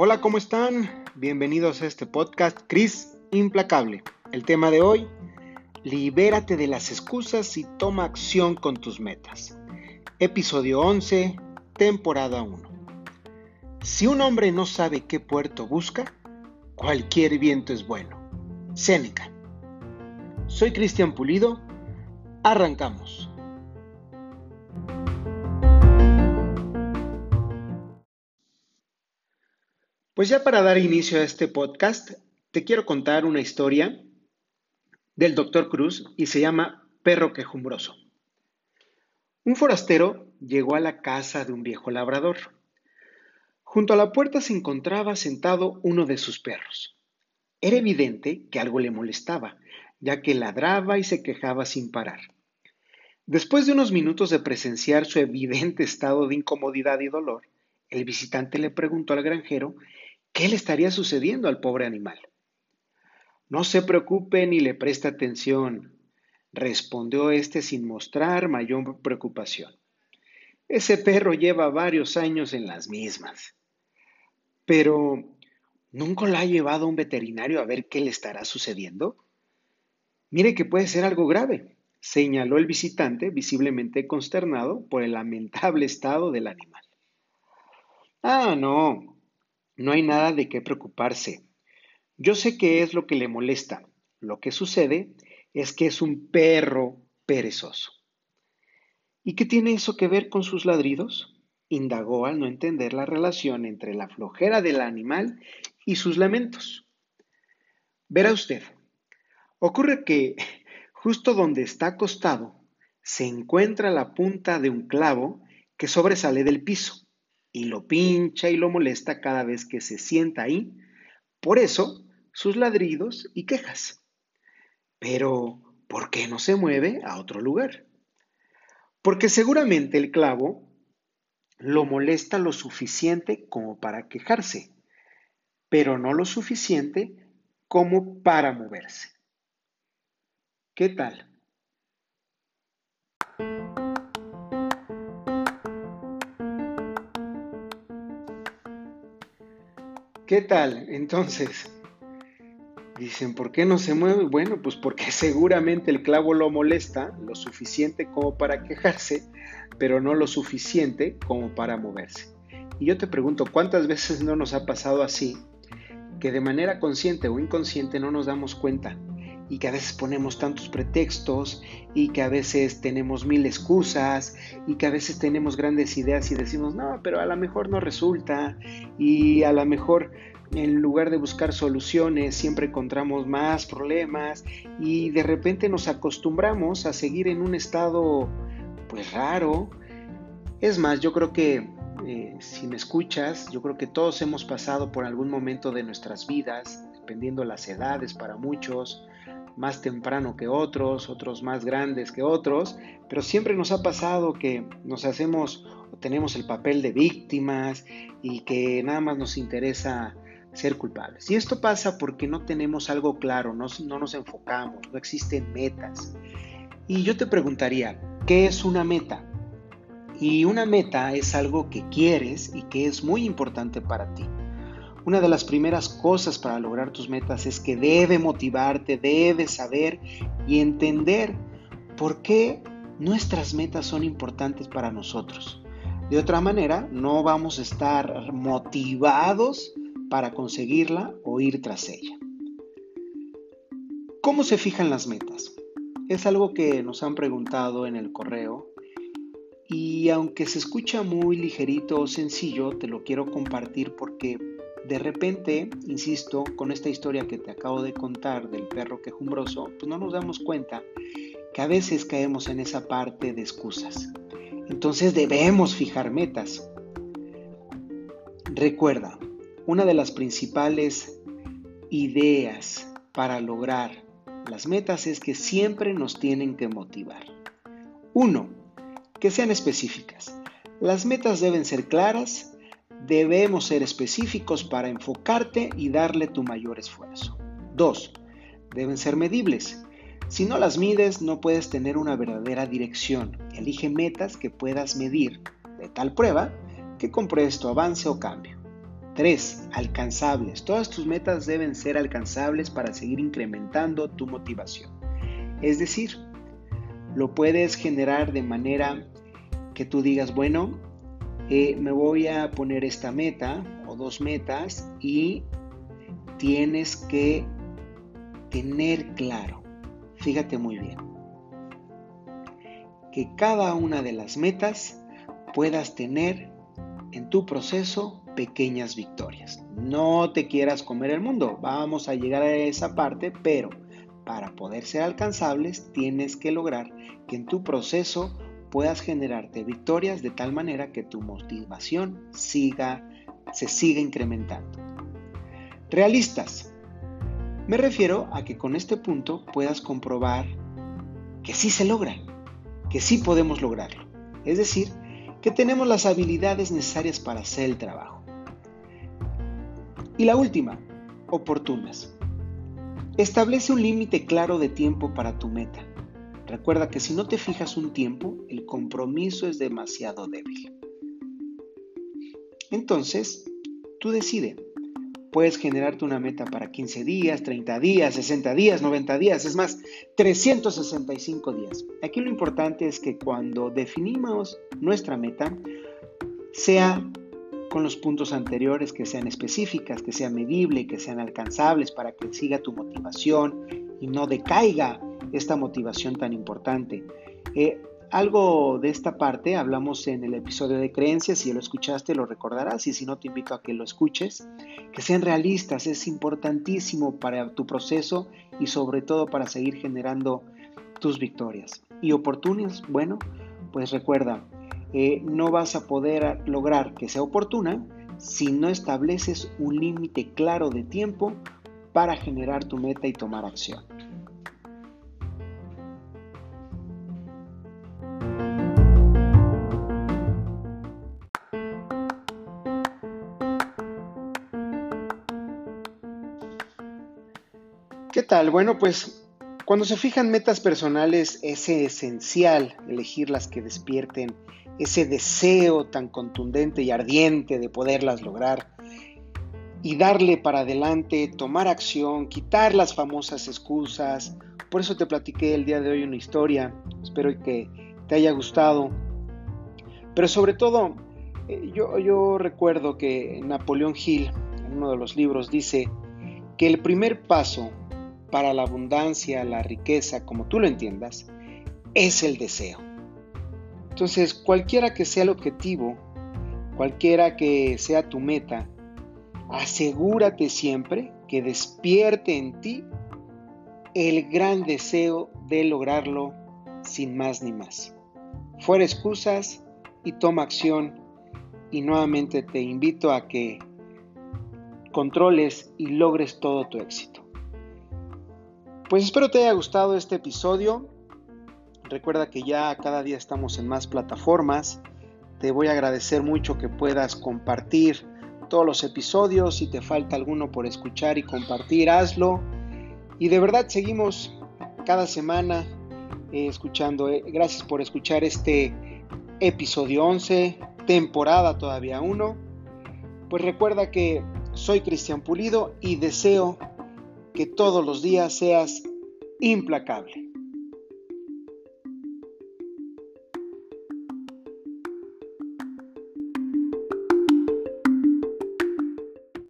Hola, ¿cómo están? Bienvenidos a este podcast Cris Implacable. El tema de hoy, libérate de las excusas y toma acción con tus metas. Episodio 11, temporada 1. Si un hombre no sabe qué puerto busca, cualquier viento es bueno. Séneca. Soy Cristian Pulido. Arrancamos. Pues ya para dar inicio a este podcast, te quiero contar una historia del doctor Cruz y se llama Perro quejumbroso. Un forastero llegó a la casa de un viejo labrador. Junto a la puerta se encontraba sentado uno de sus perros. Era evidente que algo le molestaba, ya que ladraba y se quejaba sin parar. Después de unos minutos de presenciar su evidente estado de incomodidad y dolor, el visitante le preguntó al granjero ¿Qué le estaría sucediendo al pobre animal? No se preocupe ni le preste atención, respondió éste sin mostrar mayor preocupación. Ese perro lleva varios años en las mismas. Pero, ¿nunca la ha llevado a un veterinario a ver qué le estará sucediendo? Mire que puede ser algo grave, señaló el visitante, visiblemente consternado por el lamentable estado del animal. Ah, no, no hay nada de qué preocuparse. Yo sé qué es lo que le molesta. Lo que sucede es que es un perro perezoso. ¿Y qué tiene eso que ver con sus ladridos? indagó al no entender la relación entre la flojera del animal y sus lamentos. Verá usted, ocurre que justo donde está acostado se encuentra la punta de un clavo que sobresale del piso y lo pincha y lo molesta cada vez que se sienta ahí. Por eso, sus ladridos y quejas. Pero, ¿por qué no se mueve a otro lugar? Porque seguramente el clavo lo molesta lo suficiente como para quejarse, pero no lo suficiente como para moverse. ¿Qué tal? ¿Qué tal? Entonces, dicen, ¿por qué no se mueve? Bueno, pues porque seguramente el clavo lo molesta lo suficiente como para quejarse, pero no lo suficiente como para moverse. Y yo te pregunto, ¿cuántas veces no nos ha pasado así? Que de manera consciente o inconsciente no nos damos cuenta y que a veces ponemos tantos pretextos y que a veces tenemos mil excusas y que a veces tenemos grandes ideas y decimos, no, pero a lo mejor no resulta y a lo mejor en lugar de buscar soluciones siempre encontramos más problemas y de repente nos acostumbramos a seguir en un estado pues raro. Es más, yo creo que eh, si me escuchas, yo creo que todos hemos pasado por algún momento de nuestras vidas, dependiendo las edades para muchos, más temprano que otros, otros más grandes que otros, pero siempre nos ha pasado que nos hacemos tenemos el papel de víctimas y que nada más nos interesa ser culpables. Y esto pasa porque no tenemos algo claro, no, no nos enfocamos, no existen metas. Y yo te preguntaría, ¿qué es una meta? Y una meta es algo que quieres y que es muy importante para ti. Una de las primeras cosas para lograr tus metas es que debe motivarte, debes saber y entender por qué nuestras metas son importantes para nosotros. De otra manera, no vamos a estar motivados para conseguirla o ir tras ella. ¿Cómo se fijan las metas? Es algo que nos han preguntado en el correo y aunque se escucha muy ligerito o sencillo, te lo quiero compartir porque de repente, insisto, con esta historia que te acabo de contar del perro quejumbroso, pues no nos damos cuenta que a veces caemos en esa parte de excusas. Entonces debemos fijar metas. Recuerda, una de las principales ideas para lograr las metas es que siempre nos tienen que motivar. Uno, que sean específicas. Las metas deben ser claras, debemos ser específicos para enfocarte y darle tu mayor esfuerzo. 2. Deben ser medibles. Si no las mides, no puedes tener una verdadera dirección. Elige metas que puedas medir de tal prueba que compruebes tu avance o cambio. 3. Alcanzables. Todas tus metas deben ser alcanzables para seguir incrementando tu motivación. Es decir, lo puedes generar de manera que tú digas, bueno, eh, me voy a poner esta meta o dos metas y tienes que tener claro, fíjate muy bien, que cada una de las metas puedas tener en tu proceso pequeñas victorias. No te quieras comer el mundo, vamos a llegar a esa parte, pero para poder ser alcanzables tienes que lograr que en tu proceso puedas generarte victorias de tal manera que tu motivación siga, se siga incrementando. Realistas. Me refiero a que con este punto puedas comprobar que sí se logra, que sí podemos lograrlo. Es decir, que tenemos las habilidades necesarias para hacer el trabajo. Y la última, oportunas. Establece un límite claro de tiempo para tu meta. Recuerda que si no te fijas un tiempo, el compromiso es demasiado débil. Entonces, tú decides. Puedes generarte una meta para 15 días, 30 días, 60 días, 90 días, es más, 365 días. Aquí lo importante es que cuando definimos nuestra meta, sea con los puntos anteriores, que sean específicas, que sean medibles, que sean alcanzables para que siga tu motivación y no decaiga esta motivación tan importante. Eh, algo de esta parte hablamos en el episodio de creencias, si lo escuchaste lo recordarás y si no te invito a que lo escuches, que sean realistas, es importantísimo para tu proceso y sobre todo para seguir generando tus victorias. Y oportunas, bueno, pues recuerda, eh, no vas a poder lograr que sea oportuna si no estableces un límite claro de tiempo para generar tu meta y tomar acción. ¿Qué tal? Bueno, pues cuando se fijan metas personales es esencial elegir las que despierten ese deseo tan contundente y ardiente de poderlas lograr y darle para adelante, tomar acción, quitar las famosas excusas. Por eso te platiqué el día de hoy una historia, espero que te haya gustado. Pero sobre todo, eh, yo, yo recuerdo que Napoleón Hill, en uno de los libros, dice que el primer paso para la abundancia, la riqueza, como tú lo entiendas, es el deseo. Entonces, cualquiera que sea el objetivo, cualquiera que sea tu meta, asegúrate siempre que despierte en ti el gran deseo de lograrlo sin más ni más. Fuera excusas y toma acción y nuevamente te invito a que controles y logres todo tu éxito. Pues espero te haya gustado este episodio. Recuerda que ya cada día estamos en más plataformas. Te voy a agradecer mucho que puedas compartir todos los episodios. Si te falta alguno por escuchar y compartir, hazlo. Y de verdad seguimos cada semana eh, escuchando. Eh, gracias por escuchar este episodio 11, temporada todavía 1. Pues recuerda que soy Cristian Pulido y deseo que todos los días seas implacable.